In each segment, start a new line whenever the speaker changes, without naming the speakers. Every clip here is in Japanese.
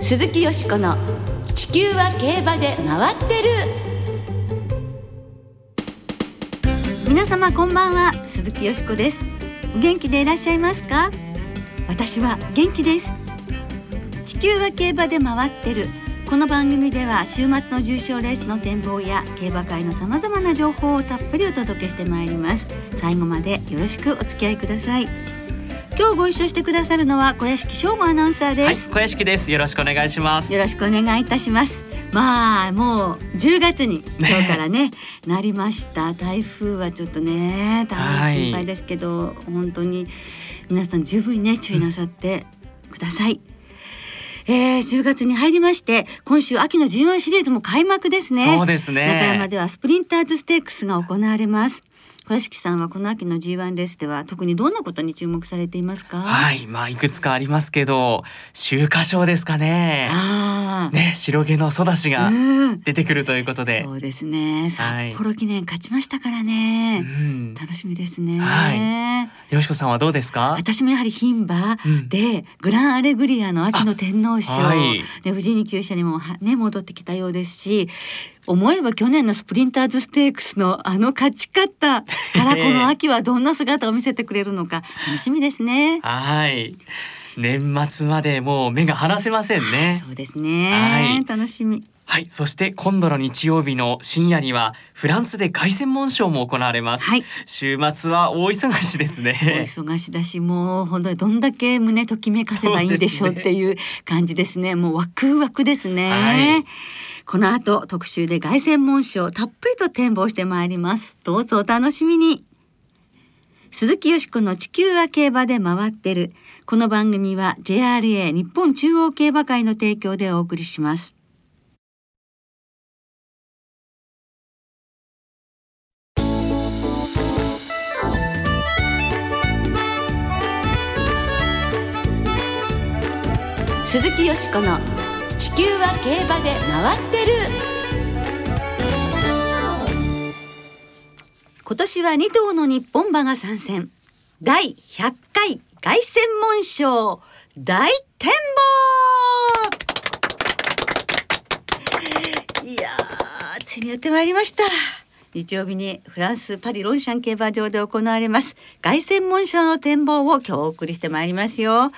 鈴木よしこの地球は競馬で回ってる。皆様こんばんは鈴木よしこです。元気でいらっしゃいますか？私は元気です。地球は競馬で回ってる。この番組では週末の重賞レースの展望や競馬会のさまざまな情報をたっぷりお届けしてまいります。最後までよろしくお付き合いください。今日ご一緒してくださるのは小屋敷翔吾アナウンサーです、はい、
小屋敷です。よろしくお願いします。
よろしくお願いいたします。まあもう10月に今日からねなりました。台風はちょっとね大変心配ですけど、はい、本当に皆さん十分ね注意なさってください、うんえー、10月に入りまして今週秋の G1 シリーズも開幕ですね。
そうですね。
中山ではスプリンターズステークスが行われます小屋敷さんはこの秋の G1 レースでは特にどんなことに注目されていますか？
はいまあいくつかありますけど秋華賞ですかね。あね白毛のソダシが出てくるということで、
うん、そうですね。札幌記念勝ちましたからね、はい、楽しみですね。はい。
よしこさんはどうですか？
私もやはり牝馬で、グランアレグリアの秋の天皇賞、はい、で富士二厩舎にもね戻ってきたようですし思えば去年のスプリンターズステークスのあの勝ち方からこの秋はどんな姿を見せてくれるのか 楽しみですね。
はい年末までもう目が離せませんね。
そうですね。はい、楽しみ。
はい、そして今度の日曜日の深夜にはフランスで凱旋門賞も行われます。はい、週末は大忙しですね。
大忙しだし、もう本当にどんだけ胸ときめかせばいいんでしょうっていう感じですね。ね もうワクワクですね。はいこの後特集で凱旋門賞たっぷりと展望してまいりますどうぞお楽しみに鈴木よしこの地球は競馬で回ってるこの番組は JRA 日本中央競馬会の提供でお送りします鈴木よしこの地球は競馬で回ってる。今年は2頭の日本馬が参戦。第100回凱旋門賞大展望。いやついにやってまいりました。日曜日にフランスパリロンシャン競馬場で行われます。凱旋門賞の展望を今日お送りしてまいりますよ。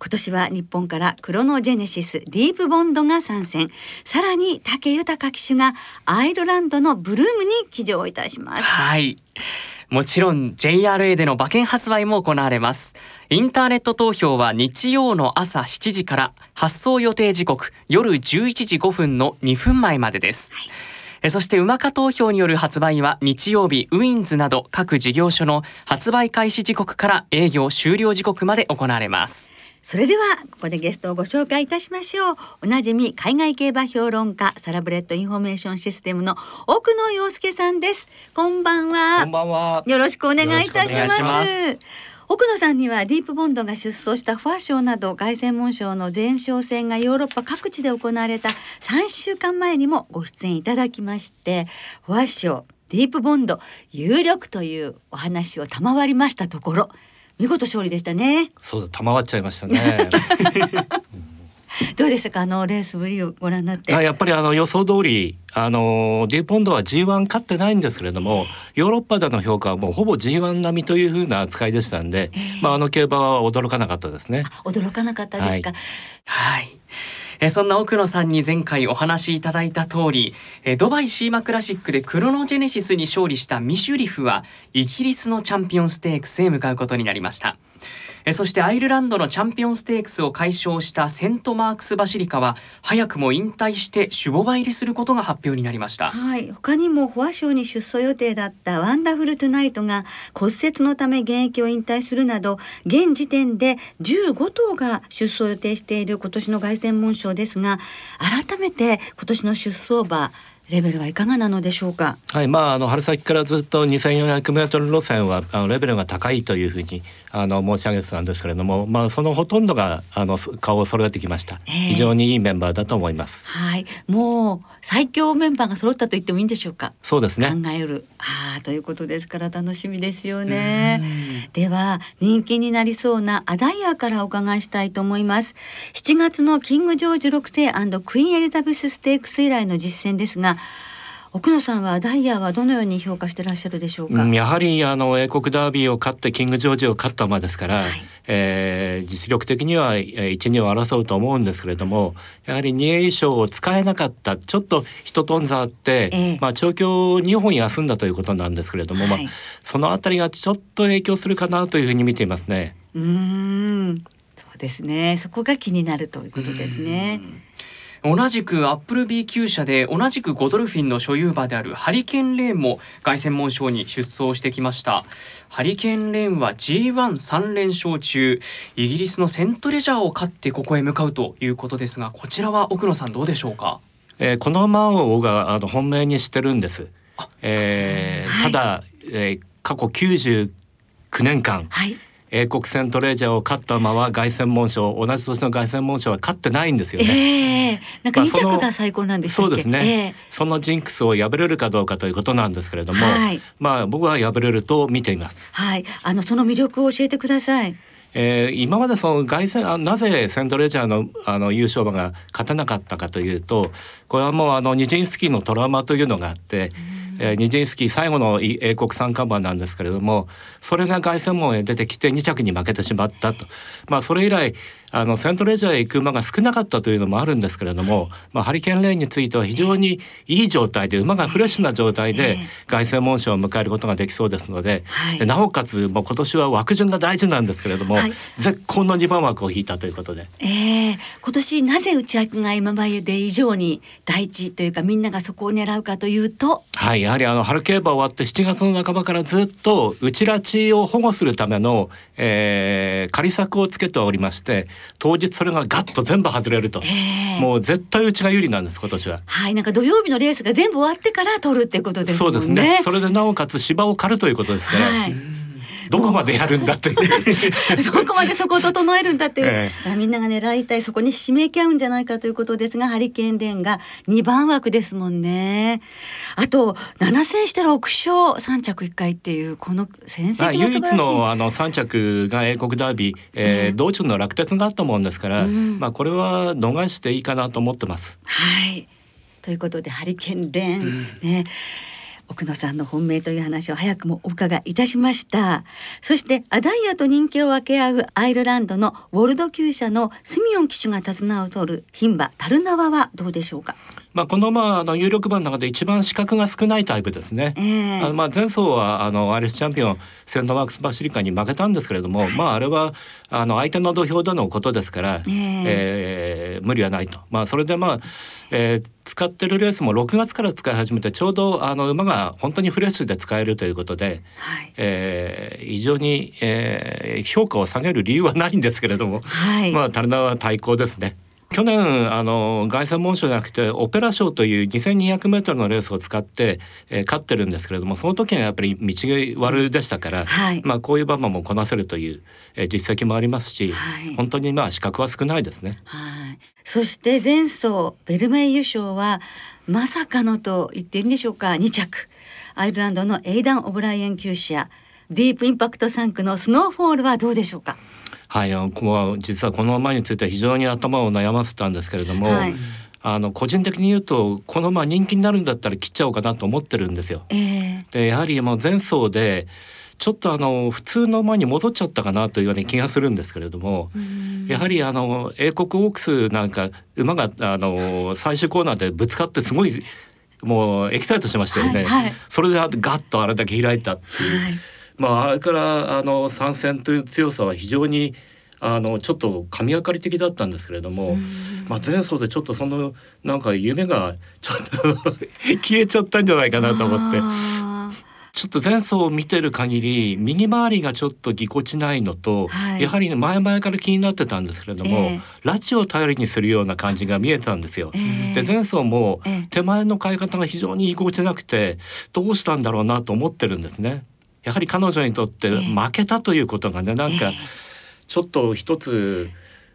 今年は日本からクロノジェネシスディープボンドが参戦。さらに武豊騎手がアイルランドのブルームに騎乗いたします。
はい。もちろん JRA での馬券発売も行われます。インターネット投票は日曜の朝7時から発送予定時刻夜11時5分の2分前までです、はいそして馬化投票による発売は日曜日ウィンズなど各事業所の発売開始時刻から営業終了時刻まで行われます。
それではここでゲストをご紹介いたしましょう。おなじみ海外競馬評論家サラブレッドインフォメーションシステムの奥野陽介さんです。こんばんは。
こんばんは。
よろしくお願いいたします奥野さんにはディープボンドが出走したフォワ賞など凱旋門賞の前哨戦がヨーロッパ各地で行われた3週間前にもご出演いただきましてフォワ賞ディープボンド有力というお話を賜りましたところ見事勝利でしたね。
そうだ賜っちゃいましたね
どうでしたか？あのレースぶりをご覧になって。
やっぱりあの予想通りあのデュポンドは G1 勝ってないんですけれどもヨーロッパでの評価はもうほぼ G1 並みというふうな扱いでしたんで、えー、まああの競馬は驚かなかったですね。
驚かなかったですか？
はい、はい。えそんな奥野さんに前回お話しいただいた通り、えドバイシーマクラシックでクロノジェネシスに勝利したミシュリフはイギリスのチャンピオンステークスへ向かうことになりました。えそしてアイルランドのチャンピオンステークスを解消したセントマークスバシリカは早くも引退して守護馬入りすることが発表になりました。
はい。他にもフォア賞に出走予定だったワンダフルトゥナイトが骨折のため現役を引退するなど現時点で15頭が出走予定している今年の凱旋門賞ですが改めて今年の出走馬レベルはいかがなのでしょうか？
はい、まああの春先からずっと2400メートル路線はあのレベルが高いというふうにあの申し上げてたんですけれども、まあそのほとんどがあの顔を揃えてきました。
ええ
非常にいいメンバーだと思います。
はい、もう最強メンバーが揃ったと言ってもいいんでしょうか？
そうですね。
考えうるああということですから楽しみですよね。では人気になりそうなアダイヤからお伺いしたいと思います。7月のキングジョージ6世クイーンエリザベスステークス以来の実践ですが。奥野さんはアダイヤはどのように評価してらっしゃるでしょうか？
うんやはりあの英国ダービーを勝ってキングジョージを勝った馬ですから、
はい
えー実力的にはえー一二を争うと思うんですけれどもやはり二栄賞を使えなかったちょっと一頓差あって、
ええ
まあ調教2本休んだということなんですけれども、
はい
まあそのあたりがちょっと影響するかなというふうに見ていますね。
うーんそうですねそこが気になるということですね。
同じくアップル B 級社で同じくゴドルフィンの所有馬であるハリケーンレーンも凱旋門賞に出走してきました。ハリケーンレーンは G13 連勝中。イギリスのセントレジャーを勝ってここへ向かうということですがこちらは奥野さんどうでしょうか？
えーこの馬をがあの本命にしてるんです。えー
はい。
ただ、えー過去99年間
はい
英国セントレジャーを勝った馬は凱旋門賞同じ年の凱旋門賞は勝ってないんですよね。
ええなんか2
まあその
着が最高なんでしたっけ、
そうですね、
え
そのジンクスを破れるかどうかということなんですけれども、
はい
まあ僕は破れると見ています。
はいあのその魅力を教えてください。
えー今までその凱旋あなぜセントレジャーのあの優勝馬が勝てなかったかというとこれはもうあのニジンスキーのトラウマというのがあって、えーニジンスキー最後の英国三冠馬なんですけれどもそれが凱旋門へ出てきて2着に負けてしまったと、まあ、それ以来あのセントレジャーへ行く馬が少なかったというのもあるんですけれども、まあ、ハリケーンレーンについては非常にいい状態で馬がフレッシュな状態
え
で
え
凱旋門賞を迎えることができそうですので、
はい。
でなおかつもう今年は枠順が大事なんですけれども、
はい。
絶好の2番枠を引いたということで。
ええ。今年なぜ内訳が今まで以上に第一というかみんながそこを狙うかというと？
はい、やはりあの春競馬終わって7月の半ばからずっと内拉致を保護するための、えー、仮策をつけておりまして当日それがガッと全部外れると、
ええ
もう絶対うちが有利なんです今年は。
はいなんか土曜日のレースが全部終わってから取るってことですね。
そうですね。それでなおかつ芝を刈るということですから、
はい。
どこまでやるんだって。
どこまでそこを整えるんだっていう、
え
あみんなが狙いたいそこにひしめき合うんじゃないかということですがハリケーンレーンが2番枠ですもんね。あと7戦して6勝3着1回っていうこの戦績が素晴らしい。
唯一のあの3着が英国ダービー、えー
うん。
道中の落鉄があったもんですから、
うん。
まあこれは逃していいかなと思ってます。
はい。ということでハリケーンレーン、ね奥野さんの本命という話を早くもお伺いいたしました。そしてアダイヤと人気を分け合うアイルランドのウォルド厩舎のスミオン騎手が手綱を取る牝馬タルナワはどうでしょうか？
まあこのまああの有力馬の中で一番資格が少ないタイプですね。
ええ。
あのまあ前走はあのアイリスチャンピオンセントマークスバシリカに負けたんですけれども、まああれはあの相手の土俵でのことですから、
ええ
えー無理はないと。まあそれでまあ、えー使ってるレースも6月から使い始めてちょうどあの馬が本当にフレッシュで使えるということで、
はい
えー非常に、えー評価を下げる理由はないんですけれども、
はい、
まあタルナは対抗ですね。去年あの凱旋門賞じゃなくてオペラ賞という2200メートルのレースを使って、えー勝ってるんですけれどもその時はやっぱり道が悪でしたから、
はい。
まあこういう馬場もこなせるという、えー実績もありますし、
はい。
本当にまあ資格は少ないですね。
はい。そして前走ベルメイユ賞はまさかのと言っていいんでしょうか。2着。アイルランドのエイダン・オブライエン厩舎ディープインパクト3区のスノーフォールはどうでしょうか？
はい、あの実はこの馬については非常に頭を悩ませたんですけれども、
はい
あの個人的に言うとこの馬人気になるんだったら切っちゃおうかなと思ってるんですよ。
ええ
でやはりもう前走でちょっとあの普通の馬に戻っちゃったかなというような気がするんですけれども、やはりあの英国オークスなんか馬があの最終コーナーでぶつかってすごいもうエキサイトしましたよね。
はいはい
それでガッとあれだけ開いたっていう。
はい
まああれからあの参戦という強さは非常にあのちょっと神がかり的だったんですけれども、まあ前走でちょっとそのなんか夢がちょっと消えちゃったんじゃないかなと思って。
あ
ちょっと前走を見てる限り右回りがちょっとぎこちないのと、はい、やはり、ね、前々から気になってたんですけれども、えー、拉致を頼りにするような感じが見えてたんですよ。えー、で前走も手前の買い方が非常にぎこちなくてどうしたんだろうなと思ってるんですね。やはり彼女にとって負けたということがね、なんかちょっと一つ、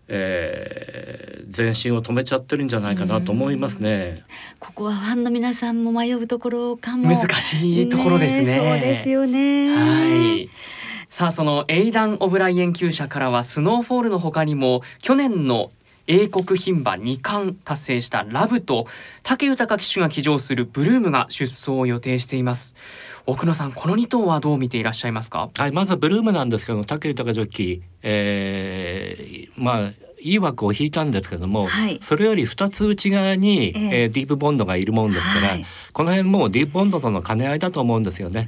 えー、前進を止めちゃってるんじゃないかなと思いますね。
ここはファンの皆さんも迷うところかも
難しいところですね。
ねそうですよね。
はい。さあそのエイダン・オブライエン厩舎からはスノーフォールの他にも去年の英国牝馬2冠達成したラブと武豊騎手が騎乗するブルームが出走を予定しています。奥野さんこの2頭はどう見ていらっしゃいますか？
はいまずはブルームなんですけど武豊ジョッキー、えー、まあいい枠を引いたんですけども、はい、それより2つ内側に、えー、えー、ディープボンドがいるもんですから、はい、この辺もディープボンドとの兼ね合いだと思うんですよね。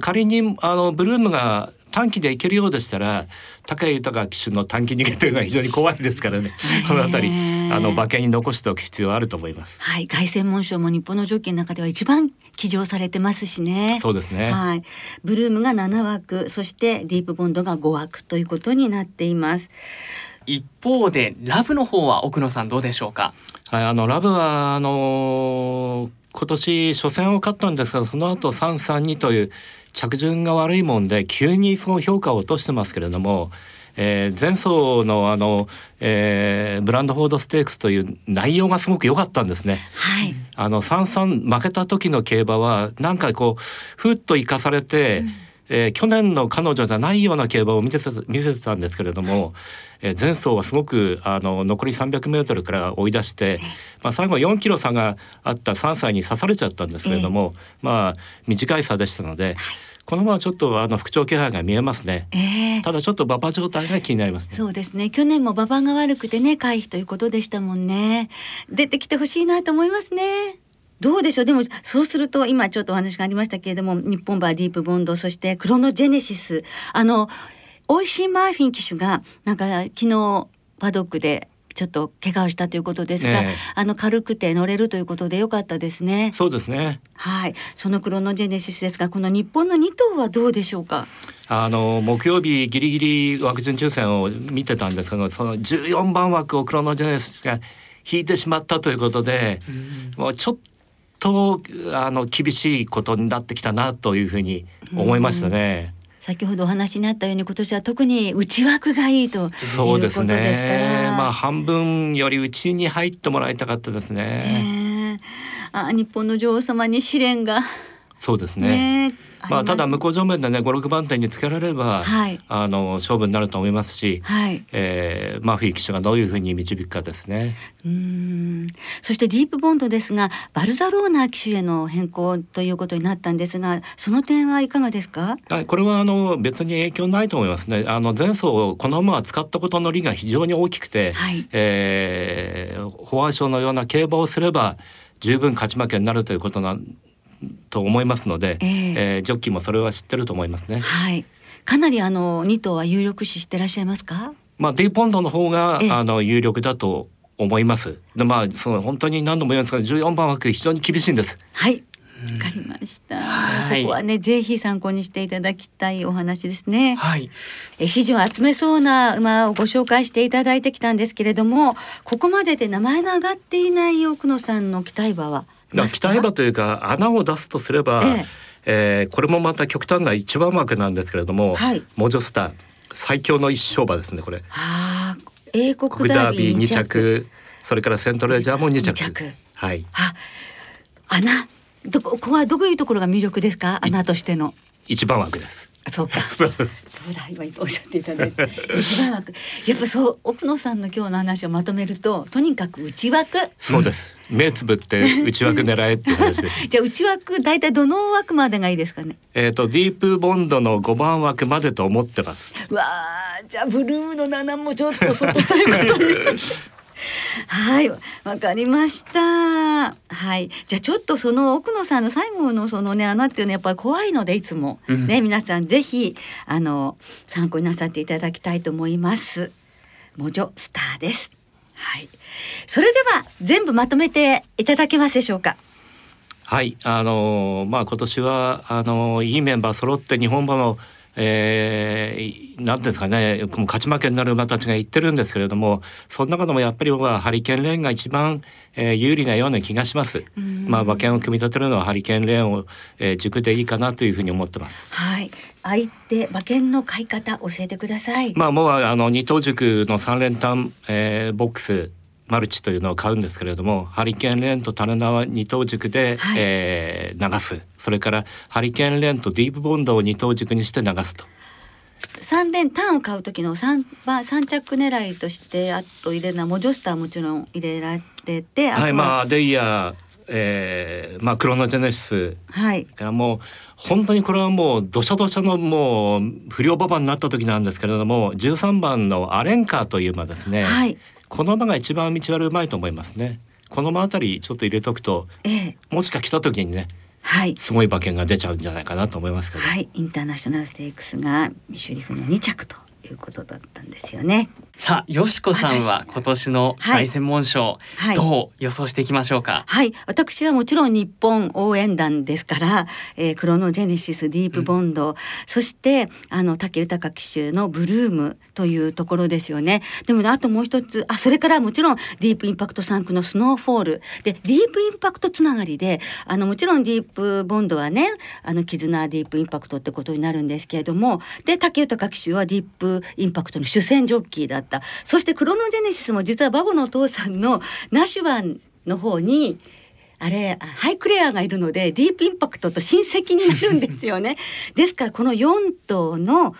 仮にあのブルームが短期でいけるようでしたら高井豊騎手の短期逃げというのは非常に怖いですからね。この辺りあの馬券に残しておく必要はあると思います。
はい凱旋門賞も日本のジョッキーの中では一番騎乗されてますしね。
そうですね。
はい。ブルームが7枠そしてディープボンドが5枠ということになっています。
一方でラブの方は奥野さんどうでしょうか？
はいあのラブはあの今年初戦を勝ったんですがその後332という着順が悪いもんで急にその評価を落としてますけれども、えー、前走のあの、えー、ブランドフォードステークスという内容がすごく良かったんですね。
はい、
あの三三負けた時の競馬はなんかこうふっと生かされて、うんえー、去年の彼女じゃないような競馬を見せ見せてたんですけれども、えー、前走はすごくあの残り 300m から追い出して、まあ、最後4キロ差があった3歳に刺されちゃったんですけれども、えー、まあ短い差でしたので。このままちょっとあの復調気配が見えますね、えー、ただちょっと馬場状態が気になります、
ね、そうですね。去年も馬場が悪くてね回避ということでしたもんね。出てきてほしいなと思いますねどうでしょうでもそうすると今ちょっとお話がありましたけれども日本バーディープボンドそしてクロノジェネシスあのオイシー・マーフィン騎手がなんか昨日パドックでちょっと怪我をしたということですが、あの軽くて乗れるということでよかったですね。
そうですね。
はい、そのクロノジェネシスですが、この日本の2頭はどうでしょうか？
あの木曜日ギリギリ枠順抽選を見てたんですけど、その14番枠をクロノジェネシスが引いてしまったということで、もうちょっとあの厳しいことになってきたなというふうに思いましたね。
先ほどお話になったように今年は特に内枠がいいとそうですね。
まあ半分より内に入ってもらいたかったですね。
えー、あ日本の女王様に試練が
そうですね。ねまあただ向こう正面でね五六番手につけられれば、はい、あの勝負になると思いますし、はい、えー、マフィー騎手がどういうふうに導くかですね。
うん。そしてディープボンドですがバルザローナ騎手への変更ということになったんですがその点はいかがですか？
はいこれはあの別に影響ないと思いますね。あの前走この馬は使ったことの利が非常に大きくて、はい、えー、保安省のような競馬をすれば十分勝ち負けになるということなんと思いますので、えー、えー、ジョッキーもそれは知ってると思いますね。
はい。かなりあの二頭は有力視してらっしゃいますか？
まあディーポンドの方が、えー、あの有力だと思います。でまあその本当に何度も言いますが14番枠非常に厳しいんです。
はい。わかりました、はい、ここはねぜひ参考にしていただきたいお話ですね。
はい。
え支持を集めそうな馬をご紹介していただいてきたんですけれども、ここまでで名前の上がっていない奥野さんの期待馬は
期待馬というか穴を出すとすれば、えええー、これもまた極端な一番枠なんですけれども、はい、モジョスター最強の一勝馬ですねこれ。
はあ、英国ダービー
2着それからセントレジャーも2着。着はい。
あ穴どここはどういうところが魅力ですか？穴としての。
一番枠です。
そうか。そうだ今おっしゃっていただいて内枠やっぱそう奥野さんの今日の話をまとめるととにかく内枠。
そうです。目つぶって内枠狙えって話で
じゃあ内枠大体どの枠までがいいですかね？
えっ、とディープボンドの五番枠までと思ってます。
わあじゃあブルームの七もちょっと外ということに。はい、わかりました。はい、じゃあちょっとその奥野さんの最後のそのね穴っていうのはやっぱり怖いのでいつもね、うん、皆さんぜひあの参考になさっていただきたいと思います。モジョスターです。はい。それでは全部まとめていただけますでしょうか。
はいあのまあ今年はあのいいメンバー揃って日本馬のえー、なんですかね勝ち負けになる馬たちが言ってるんですけれどもその中でもやっぱりはハリケーンレーンが一番、えー、有利なような気がします。まあ馬券を組み立てるのはハリケーンレーンを、えー、軸でいいかなというふうに思ってます。
はい。相手馬券の買い方教えてください。
まあもうあの二等軸の三連単、えー、ボックスマルチというのを買うんですけれどもハリケーンレーンと種縄二等軸で、はい、えー、流す。それからハリケーンレーンとディープボンドを二等軸にして流すと。
三連単を買う時の三番三着狙いとしてあと入れるのはモジョスターもちろん入れられて
はいまあデイヤーえー、まあクロノジェネシス。
はい。
からもう本当にこれはもうどしゃどしゃのもう不良馬場になった時なんですけれども13番のアレンカーという馬ですね、
はい、
この馬が一番道悪うまいと思いますね。この馬あたりちょっと入れとくと、
ええ、
もしか来た時にね
はい、
すごい馬券が出ちゃうんじゃないかなと思いますけど。
はい、インターナショナルステークスがミシュリフの2着ということだったんですよね。
さあ、よしこさんは今年の大専門賞、はい、どう予想していきましょうか？
はい、私はもちろん日本応援団ですから、えー、クロノジェネシス、ディープボンド、うん、そしてあの武豊騎手のブルームというところですよね。でも、ね、あともう一つ、あ、それからもちろんディープインパクト3区のスノーフォールで、ディープインパクトつながりで、あのもちろんディープボンドはね、あの絆ディープインパクトってことになるんですけれども、で武豊騎手はディープインパクトの主戦ジョッキーだった。そしてクロノジェネシスも実はバゴのお父さんのナシュワンの方にあれハイクレアがいるのでディープインパクトと親戚になるんですよね。ですからこの4頭の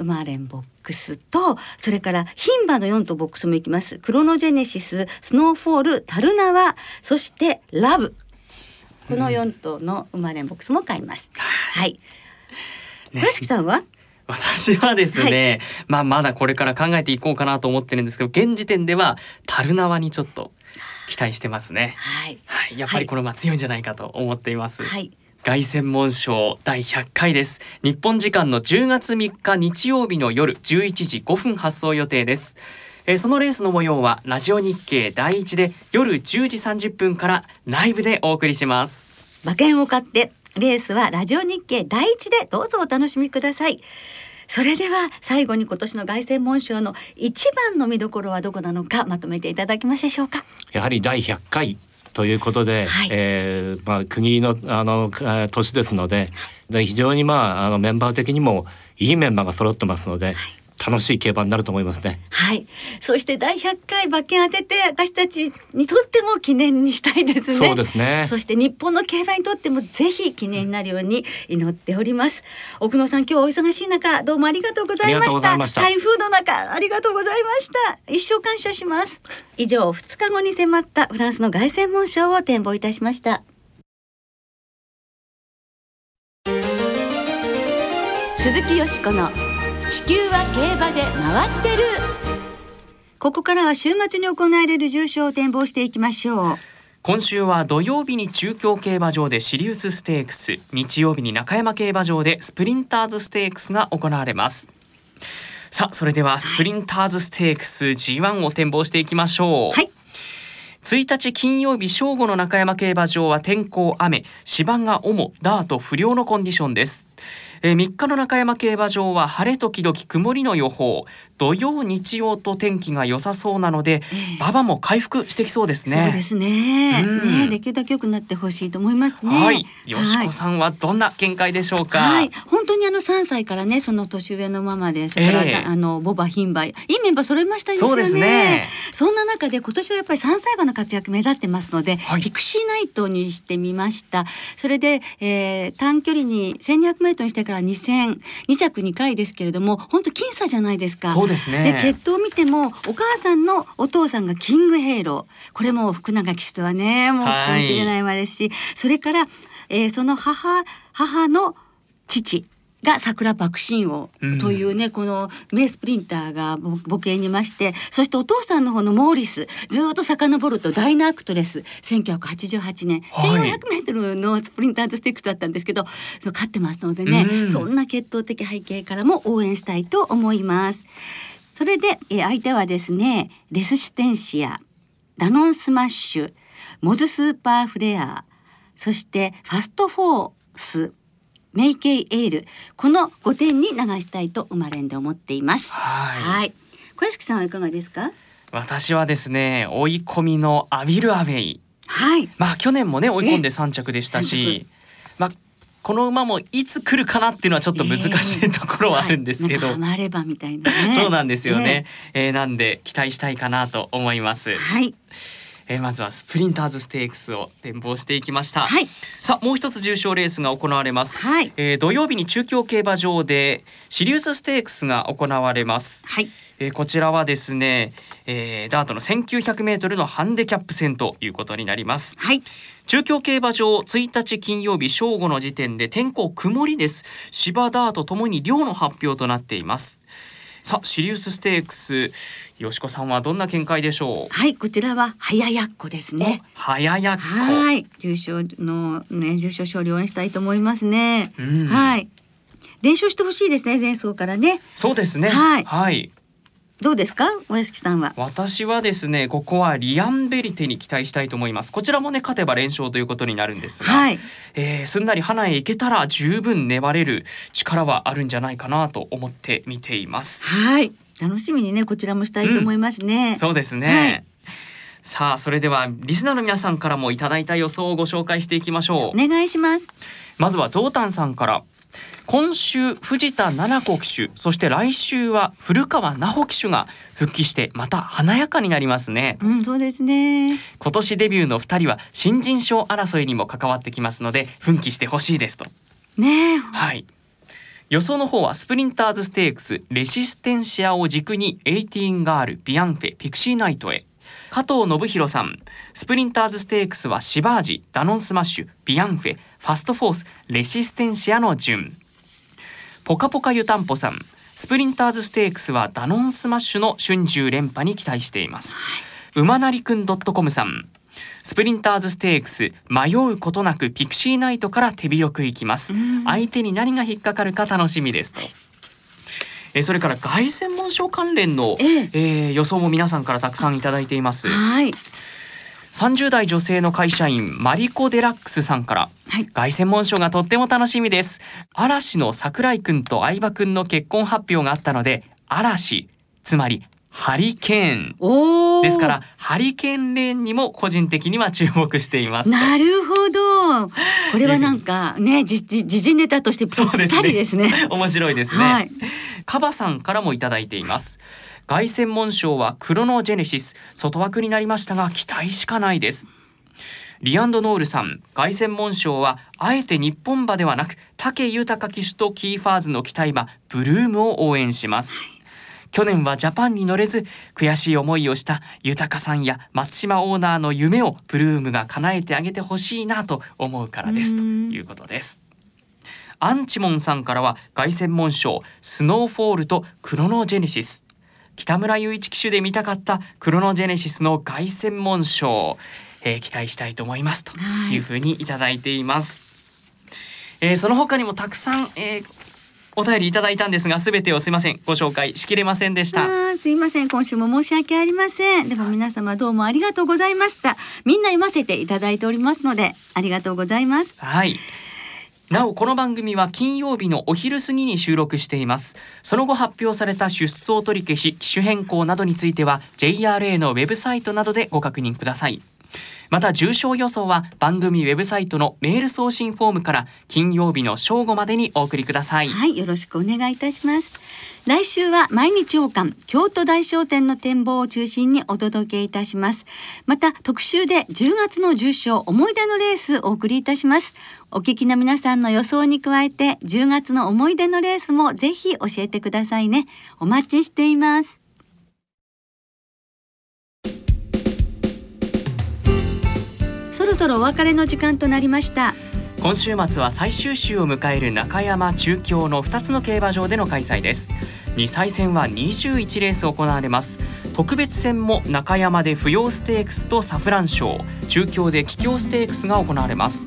マーレンボックスとそれから牝馬の4頭ボックスもいきますクロノジェネシススノーフォールタルナワそしてラブこの4頭のマーレンボックスも買います。はい。倉敷さんは？
私はですね、はい、まあまだこれから考えていこうかなと思ってるんですけど現時点では樽縄にちょっと期待してますね。
はい、
はい、やっぱりこれは強いんじゃないかと思っています。
はい。
凱旋門賞第100回です。日本時間の10月3日日曜日の夜11時5分発送予定です。えそのレースの模様はラジオ日経第一で夜10時30分からライブでお送りします。
馬券を買ってレースはラジオ日経第一でどうぞお楽しみください。それでは最後に今年の凱旋門賞の一番の見どころはどこなのかまとめていただけますでしょうか？
やはり第100回ということで、はい、えー、まあ国のあの年ですので、で非常にまああのメンバー的にもいいメンバーが揃ってますので、はい楽しい競馬になると思いますね。
はい。そして第100回馬券当てて私たちにとっても記念にしたいです
ね。そうですね。
そして日本の競馬にとってもぜひ記念になるように祈っております。奥野さん今日お忙しい中どうもありがとうございました。台風の中ありがとうございました。一生感謝します。以上2日後に迫ったフランスの凱旋門賞を展望いたしました。鈴木よしこの地球は競馬で回ってる。ここからは週末に行われる重賞を展望していきましょう。
今週は土曜日に中京競馬場でシリウスステークス日曜日に中山競馬場でスプリンターズステークスが行われます。さあそれではスプリンターズステークス G1 を展望していきましょう。
はい。
1日金曜日正午の中山競馬場は天候雨芝が主ダート不良のコンディションですえー、3日の中山競馬場は晴れ時々曇りの予報。土曜日曜と天気が良さそうなので、えー、馬場も回復してきそうですね。
そうですね,、うん、ねできるだけ良くなってほしいと思いますね。
はい。よしこさんはどんな見解でしょうか？
はい。本当にあの3歳からねその年上のままでそれから、えー、あのボバ牝馬。いいメンバー揃いましたよね。
そうですね。
そんな中で今年はやっぱり3歳馬の活躍目立ってますので、はい、ピクシーナイトにしてみました。それで、えー、短距離に1200メートルにしてから2戦2着2回ですけれども本当僅差じゃないですか。
そうですね。
で血統を見てもお母さんのお父さんがキングヘイロー。これも福永騎手とはねもう切れない。わですし、それから、えー、その母母の父が桜爆心王というね、うん、この名スプリンターが母系にいましてそしてお父さんの方のモーリスずっと遡るとダイナークトレス1988年、はい、1400メートルのスプリンターズステックスだったんですけどそ勝ってますのでね、うん、そんな血統的背景からも応援したいと思います。それで、え相手はですねレスシテンシアダノンスマッシュモズスーパーフレアそしてファストフォースメイケイエール。この5点に流したいと生まれんで思っています。
はい。
はい。小屋敷さんはいかがですか？
私はですね追い込みのアウィルアウェイ。
はい。
まあ去年もね追い込んで3着でしたしまあこの馬もいつ来るかなっていうのはちょっと難しいところはあるんですけど、
はい、なんかハマればみたいなね。
そうなんですよね、えーなんで期待したいかなと思います、
はい
えーまずはスプリンターズステークスを展望していきました、
はい。
さあもう一つ重賞レースが行われます、
はい。
えー土曜日に中京競馬場でシリウスステークスが行われます。
はい。
えーこちらはですね、えーダートの1900メートルのハンデキャップ戦ということになります。
はい。
中京競馬場1日金曜日正午の時点で天候曇りです。芝ダートともに量の発表となっていますさあシリウスステークスよしこさんはどんな見解でしょう？
はいこちらは早やっこですね。
お早やっこ。
はい。重賞のね重賞勝利をしたいと思いますね、
うん。
はい。連勝してほしいですね前走からね。
そうですね。
はい。
はい
どうですかお屋敷さんは？
私はですねここはリアンベリテに期待したいと思います。こちらもね勝てば連勝ということになるんですが、
はい。
えーすんなり花へ行けたら十分粘れる力はあるんじゃないかなと思って見ています。
はい。楽しみにねこちらもしたいと思いますね、
そうですね、
はい。
さあそれではリスナーの皆さんからもいただいた予想をご紹介していきましょう、
お願いします。
まずはゾウタンさんから今週藤田七子騎手そして来週は古川奈穂騎手が復帰してまた華やかになりますね。
うんそうですね。
今年デビューの2人は新人賞争いにも関わってきますので奮起してほしいですと。
ねえ。
はい。予想の方はスプリンターズステークスレシステンシアを軸にエイティーンガールビアンフェピクシーナイトへ。加藤信弘さんスプリンターズステークスはシヴァージダノンスマッシュビアンフェファストフォースレシステンシアの順ポカポカ湯たんぽさん。スプリンターズステークスはダノンスマッシュの春秋連覇に期待しています。馬なりくん .com さん。スプリンターズステークス迷うことなくピクシーナイトから手広くいきます。相手に何が引っかかるか楽しみですと。えーそれから凱旋門賞関連の、
ええ。
えー予想も皆さんからたくさんいただいています。
はい
30代女性の会社員マリコ・デラックスさんから
はい。
凱旋門賞がとっても楽しみです。嵐の桜井くんと相葉くんの結婚発表があったので嵐つまりハリケーン。ですからハリケーンレーンにも個人的には注目しています。と
なるほど。これはなんか ねじじ時事ネタとしてぴったりですね。
面白いですね、
はい。
カバさんからもいただいています凱旋門賞はクロノジェネシス外枠になりましたが期待しかないです。リアンドノールさん凱旋門賞はあえて日本馬ではなく武豊騎手とキーファーズの期待馬ブルームを応援します。去年はジャパンに乗れず悔しい思いをした豊さんや松島オーナーの夢をブルームが叶えてあげてほしいなと思うからです。ということです。アンチモンさんからは凱旋門賞スノーフォールとクロノジェネシス北村雄一騎手で見たかったクロノジェネシスの凱旋門賞、えー期待したいと思いますと
はい。
いうふうにいただいています、えーその他にもたくさん、えーお便りいただいたんですがすべてをすいません。ご紹介しきれませんでした。
すいません。今週も申し訳ありません。でも皆様どうもありがとうございました。みんな読ませていただいておりますのでありがとうございます。
はい。なおこの番組は金曜日のお昼過ぎに収録しています。その後発表された出走取り消し機種変更などについては JRA のウェブサイトなどでご確認ください。また重症予想は番組ウェブサイトのメール送信フォームから金曜日の正午までにお送りください。
はいよろしくお願いいたします。来週は毎日王冠京都大商店の展望を中心にお届けいたします。また特集で10月の重賞思い出のレースお送りいたします。お聞きの皆さんの予想に加えて10月の思い出のレースもぜひ教えてくださいね。お待ちしています。そろそろお別れの時間となりました。
今週末は最終週を迎える中山中京の2つの競馬場での開催です。2歳戦は21レース行われます。特別戦も中山で不要ステークスとサフラン賞中京で桔梗ステークスが行われます。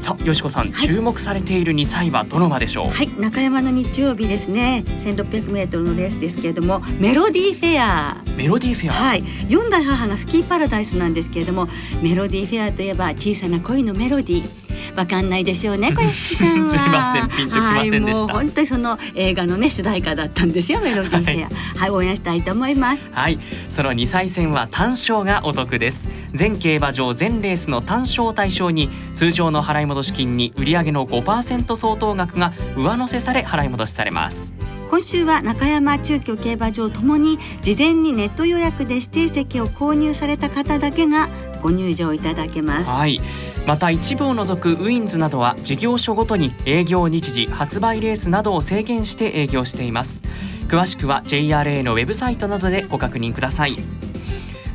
さあよしこさん、
はい。
注目されている2歳馬どの馬でしょう、
はい中山の日曜日ですね。1600m のレースですけれどもメロディーフェア
メロディーフェア、
はい。四代母がスキーパラダイスなんですけれどもメロディーフェアといえば小さな恋のメロディー。わかんないでしょうね 小屋敷さんは。
すいませんピンときませんでした。
はい、もう本当にその映画のね主題歌だったんですよ メロディーフェア。はい、応援したいと思います。
はい、その2歳戦は単勝がお得です。全競馬場全レースの単勝を対象に通常の払い戻し金に売上の5%相当額が上乗せされ払い戻しされます
今週は中山中京競馬場ともに事前にネット予約で指定席を購入された方だけがご入場いただけます。
はい。また一部を除くウィンズなどは事業所ごとに営業日時発売レースなどを制限して営業しています。詳しくは JRA のウェブサイトなどでご確認ください。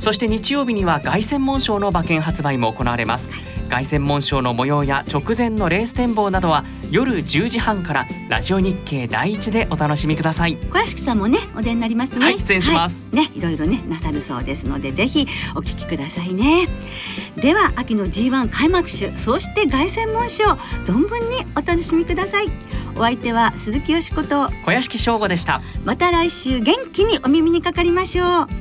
そして日曜日には凱旋門賞の馬券発売も行われます。凱旋門賞の模様や直前のレース展望などは夜10時半からラジオ日経第一でお楽しみください。
小屋敷さんもねお出になりますね。
はい出演します。
はい。ねいろいろねなさるそうですのでぜひお聞きくださいね。では秋の G1 開幕種そして凱旋門賞存分にお楽しみください。お相手は鈴木よしこと
小屋敷翔吾でした。
また来週元気にお耳にかかりましょう